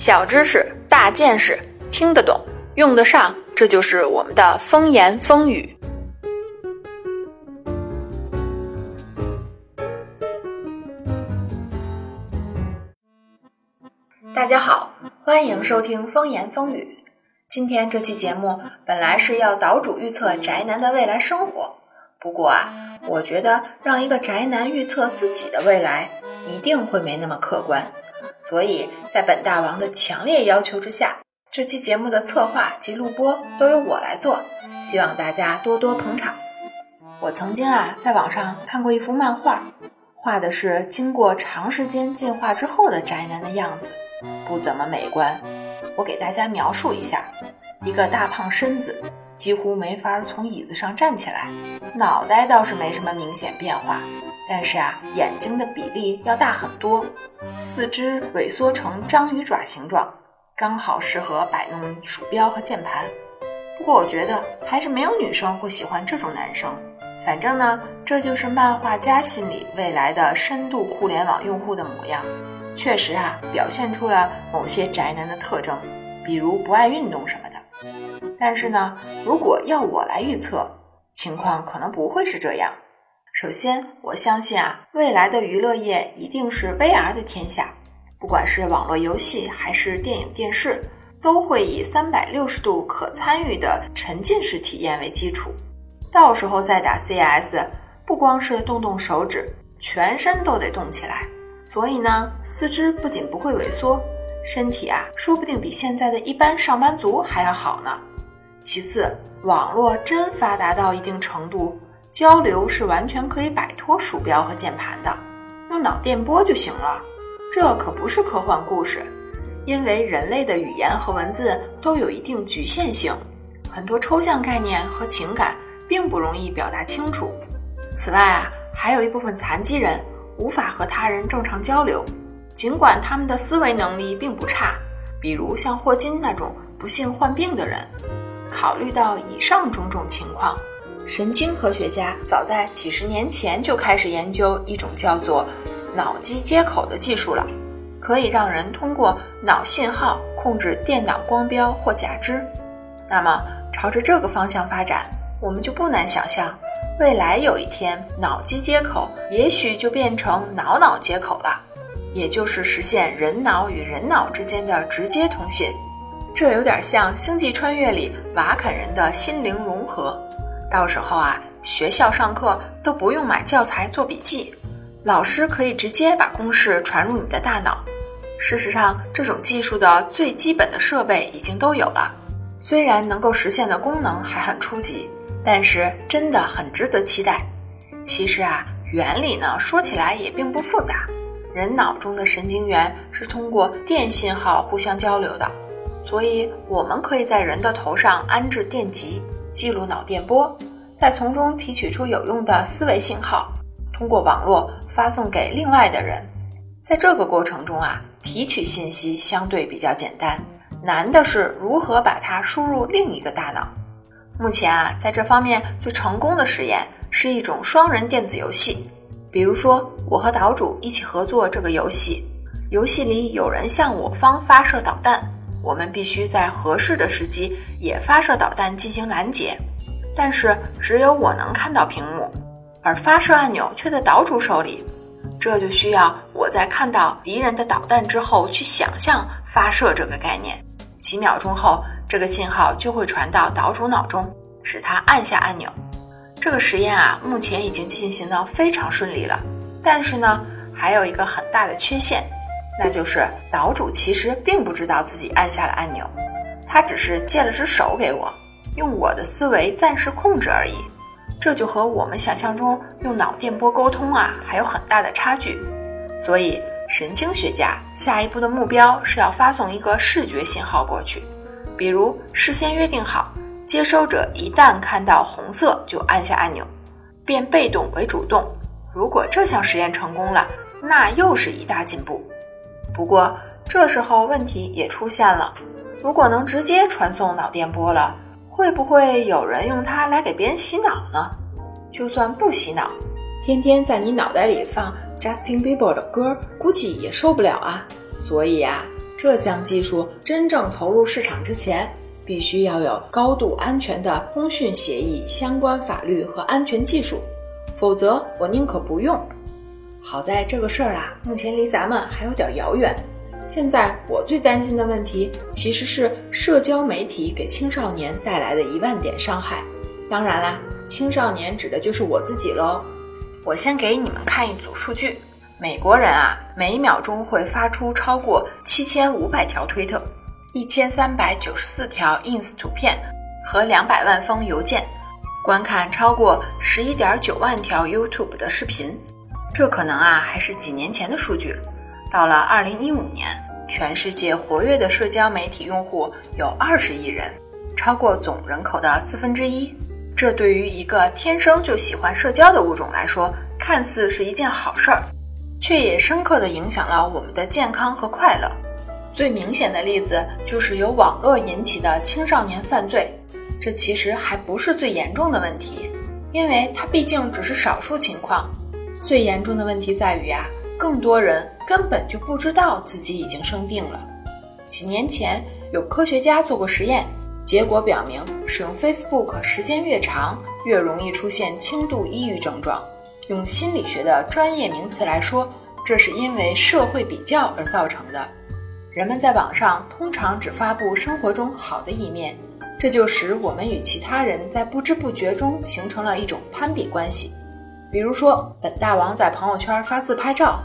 小知识、大见识，听得懂、用得上，这就是我们的风言风语。大家好，欢迎收听风言风语。今天这期节目本来是要岛主预测宅男的未来生活，不过啊，我觉得让一个宅男预测自己的未来，一定会没那么客观。所以在本大王的强烈要求之下，这期节目的策划及录播都由我来做，希望大家多多捧场。我曾经啊，在网上看过一幅漫画，画的是经过长时间进化之后的宅男的样子，不怎么美观。我给大家描述一下：一个大胖身子，几乎没法从椅子上站起来，脑袋倒是没什么明显变化，但是啊，眼睛的比例要大很多，四肢萎缩成章鱼爪形状，刚好适合摆弄鼠标和键盘。不过我觉得还是没有女生会喜欢这种男生。反正呢，这就是漫画家心里未来的深度互联网用户的模样。确实啊，表现出了某些宅男的特征，比如不爱运动什么的。但是呢，如果要我来预测，情况可能不会是这样。首先，我相信啊，未来的娱乐业一定是 VR 的天下，不管是网络游戏还是电影电视，都会以三百六十度可参与的沉浸式体验为基础。到时候再打 CS，不光是动动手指，全身都得动起来。所以呢，四肢不仅不会萎缩，身体啊，说不定比现在的一般上班族还要好呢。其次，网络真发达到一定程度，交流是完全可以摆脱鼠标和键盘的，用脑电波就行了。这可不是科幻故事，因为人类的语言和文字都有一定局限性，很多抽象概念和情感并不容易表达清楚。此外啊，还有一部分残疾人。无法和他人正常交流，尽管他们的思维能力并不差，比如像霍金那种不幸患病的人。考虑到以上种种情况，神经科学家早在几十年前就开始研究一种叫做脑机接口的技术了，可以让人通过脑信号控制电脑光标或假肢。那么，朝着这个方向发展，我们就不难想象。未来有一天，脑机接口也许就变成脑脑接口了，也就是实现人脑与人脑之间的直接通信。这有点像《星际穿越》里瓦肯人的心灵融合。到时候啊，学校上课都不用买教材做笔记，老师可以直接把公式传入你的大脑。事实上，这种技术的最基本的设备已经都有了，虽然能够实现的功能还很初级。但是真的很值得期待。其实啊，原理呢说起来也并不复杂。人脑中的神经元是通过电信号互相交流的，所以我们可以在人的头上安置电极，记录脑电波，再从中提取出有用的思维信号，通过网络发送给另外的人。在这个过程中啊，提取信息相对比较简单，难的是如何把它输入另一个大脑。目前啊，在这方面最成功的实验是一种双人电子游戏。比如说，我和岛主一起合作这个游戏，游戏里有人向我方发射导弹，我们必须在合适的时机也发射导弹进行拦截。但是只有我能看到屏幕，而发射按钮却在岛主手里，这就需要我在看到敌人的导弹之后去想象发射这个概念。几秒钟后。这个信号就会传到岛主脑中，使他按下按钮。这个实验啊，目前已经进行的非常顺利了。但是呢，还有一个很大的缺陷，那就是岛主其实并不知道自己按下了按钮，他只是借了只手给我，用我的思维暂时控制而已。这就和我们想象中用脑电波沟通啊，还有很大的差距。所以，神经学家下一步的目标是要发送一个视觉信号过去。比如事先约定好，接收者一旦看到红色就按下按钮，变被动为主动。如果这项实验成功了，那又是一大进步。不过这时候问题也出现了：如果能直接传送脑电波了，会不会有人用它来给别人洗脑呢？就算不洗脑，天天在你脑袋里放 Justin Bieber 的歌，估计也受不了啊。所以啊。这项技术真正投入市场之前，必须要有高度安全的通讯协议、相关法律和安全技术，否则我宁可不用。好在这个事儿啊，目前离咱们还有点遥远。现在我最担心的问题，其实是社交媒体给青少年带来的一万点伤害。当然啦，青少年指的就是我自己喽。我先给你们看一组数据：美国人啊，每秒钟会发出超过七千五百条推特、一千三百九十四条 ins 图片和两百万封邮件，观看超过十一点九万条 YouTube 的视频。这可能啊还是几年前的数据，到了二零一五年，全世界活跃的社交媒体用户有二十亿人，超过总人口的四分之一。这对于一个天生就喜欢社交的物种来说，看似是一件好事儿，却也深刻地影响了我们的健康和快乐。最明显的例子就是由网络引起的青少年犯罪，这其实还不是最严重的问题，因为它毕竟只是少数情况。最严重的问题在于啊，更多人根本就不知道自己已经生病了。几年前，有科学家做过实验，结果表明，使用 Facebook 时间越长，越容易出现轻度抑郁症状。用心理学的专业名词来说，这是因为社会比较而造成的。人们在网上通常只发布生活中好的一面，这就使我们与其他人在不知不觉中形成了一种攀比关系。比如说，本大王在朋友圈发自拍照，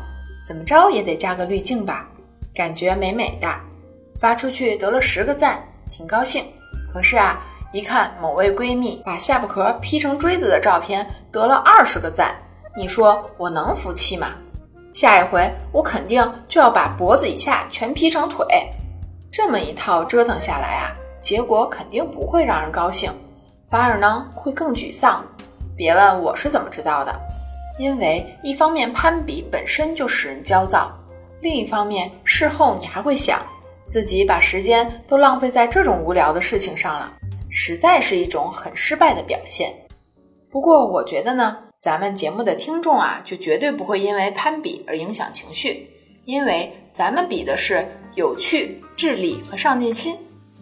怎么着也得加个滤镜吧，感觉美美的，发出去得了十个赞，挺高兴。可是啊，一看某位闺蜜把下巴壳 P 成锥子的照片，得了二十个赞，你说我能服气吗？下一回我肯定就要把脖子以下全 P 成腿。这么一套折腾下来啊，结果肯定不会让人高兴，反而呢会更沮丧。别问我是怎么知道的，因为一方面攀比本身就使人焦躁，另一方面事后你还会想，自己把时间都浪费在这种无聊的事情上了，实在是一种很失败的表现。不过我觉得呢，咱们节目的听众啊，就绝对不会因为攀比而影响情绪，因为咱们比的是有趣、智力和上进心，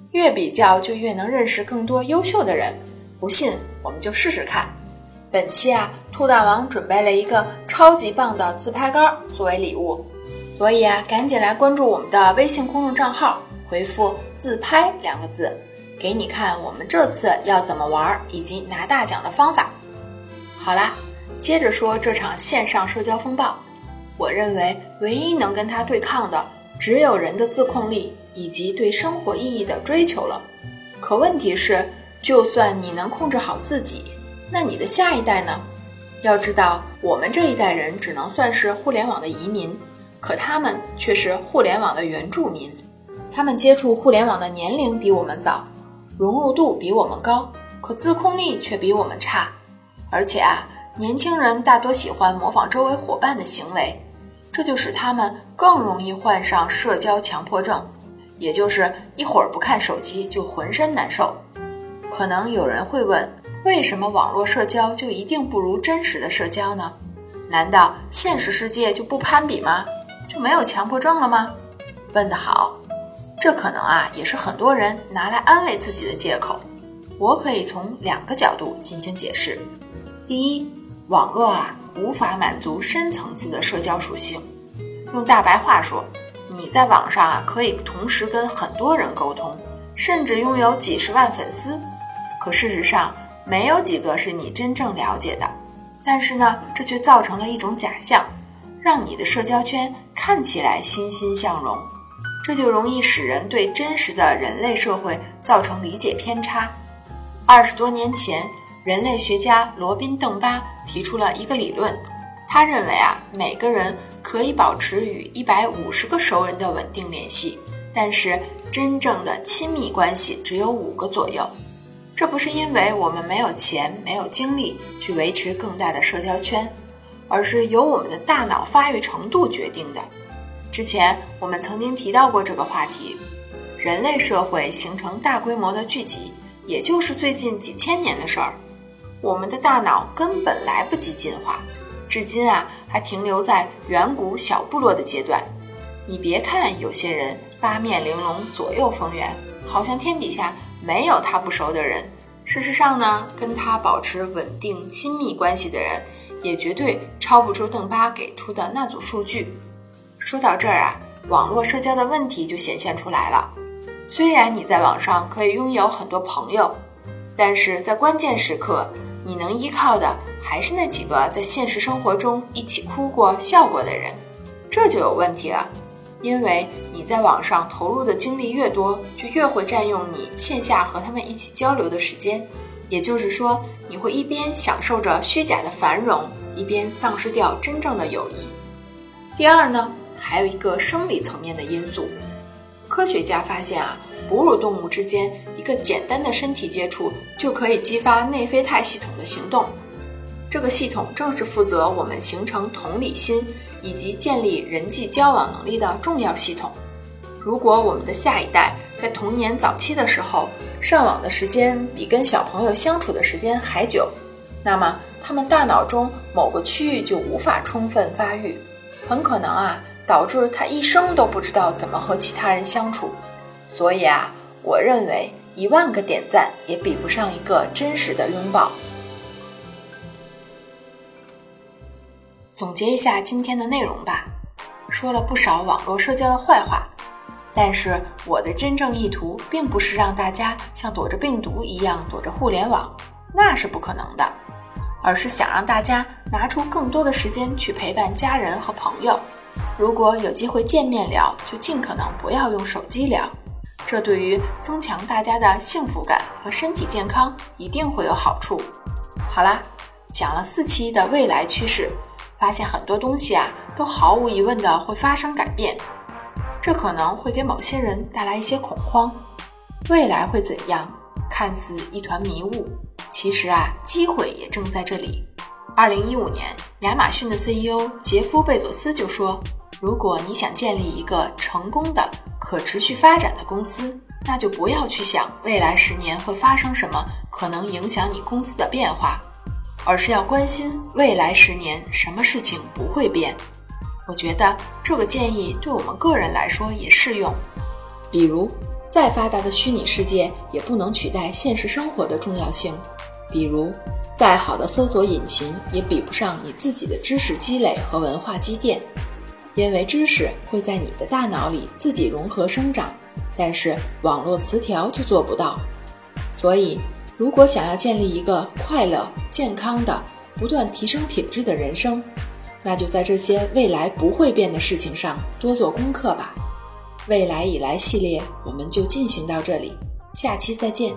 越比较就越能认识更多优秀的人。不信，我们就试试看。本期啊，兔大王准备了一个超级棒的自拍杆作为礼物，所以啊，赶紧来关注我们的微信公众账号，回复“自拍”两个字，给你看我们这次要怎么玩以及拿大奖的方法。好啦，接着说这场线上社交风暴，我认为唯一能跟它对抗的，只有人的自控力以及对生活意义的追求了。可问题是，就算你能控制好自己。那你的下一代呢？要知道，我们这一代人只能算是互联网的移民，可他们却是互联网的原住民。他们接触互联网的年龄比我们早，融入度比我们高，可自控力却比我们差。而且啊，年轻人大多喜欢模仿周围伙伴的行为，这就使他们更容易患上社交强迫症，也就是一会儿不看手机就浑身难受。可能有人会问。为什么网络社交就一定不如真实的社交呢？难道现实世界就不攀比吗？就没有强迫症了吗？问得好，这可能啊也是很多人拿来安慰自己的借口。我可以从两个角度进行解释。第一，网络啊无法满足深层次的社交属性。用大白话说，你在网上啊可以同时跟很多人沟通，甚至拥有几十万粉丝，可事实上。没有几个是你真正了解的，但是呢，这却造成了一种假象，让你的社交圈看起来欣欣向荣，这就容易使人对真实的人类社会造成理解偏差。二十多年前，人类学家罗宾·邓巴提出了一个理论，他认为啊，每个人可以保持与一百五十个熟人的稳定联系，但是真正的亲密关系只有五个左右。这不是因为我们没有钱、没有精力去维持更大的社交圈，而是由我们的大脑发育程度决定的。之前我们曾经提到过这个话题。人类社会形成大规模的聚集，也就是最近几千年的事儿。我们的大脑根本来不及进化，至今啊还停留在远古小部落的阶段。你别看有些人八面玲珑、左右逢源，好像天底下没有他不熟的人。事实上呢，跟他保持稳定亲密关系的人，也绝对超不出邓巴给出的那组数据。说到这儿啊，网络社交的问题就显现出来了。虽然你在网上可以拥有很多朋友，但是在关键时刻，你能依靠的还是那几个在现实生活中一起哭过、笑过的人，这就有问题了。因为你在网上投入的精力越多，就越会占用你线下和他们一起交流的时间。也就是说，你会一边享受着虚假的繁荣，一边丧失掉真正的友谊。第二呢，还有一个生理层面的因素。科学家发现啊，哺乳动物之间一个简单的身体接触就可以激发内啡肽系统的行动。这个系统正是负责我们形成同理心。以及建立人际交往能力的重要系统。如果我们的下一代在童年早期的时候上网的时间比跟小朋友相处的时间还久，那么他们大脑中某个区域就无法充分发育，很可能啊导致他一生都不知道怎么和其他人相处。所以啊，我认为一万个点赞也比不上一个真实的拥抱。总结一下今天的内容吧，说了不少网络社交的坏话，但是我的真正意图并不是让大家像躲着病毒一样躲着互联网，那是不可能的，而是想让大家拿出更多的时间去陪伴家人和朋友。如果有机会见面聊，就尽可能不要用手机聊，这对于增强大家的幸福感和身体健康一定会有好处。好啦，讲了四期的未来趋势。发现很多东西啊，都毫无疑问的会发生改变，这可能会给某些人带来一些恐慌。未来会怎样？看似一团迷雾，其实啊，机会也正在这里。二零一五年，亚马逊的 CEO 杰夫贝佐斯就说：“如果你想建立一个成功的、可持续发展的公司，那就不要去想未来十年会发生什么，可能影响你公司的变化。”而是要关心未来十年什么事情不会变。我觉得这个建议对我们个人来说也适用。比如，再发达的虚拟世界也不能取代现实生活的重要性；比如，再好的搜索引擎也比不上你自己的知识积累和文化积淀。因为知识会在你的大脑里自己融合生长，但是网络词条就做不到。所以。如果想要建立一个快乐、健康的、不断提升品质的人生，那就在这些未来不会变的事情上多做功课吧。未来以来系列我们就进行到这里，下期再见。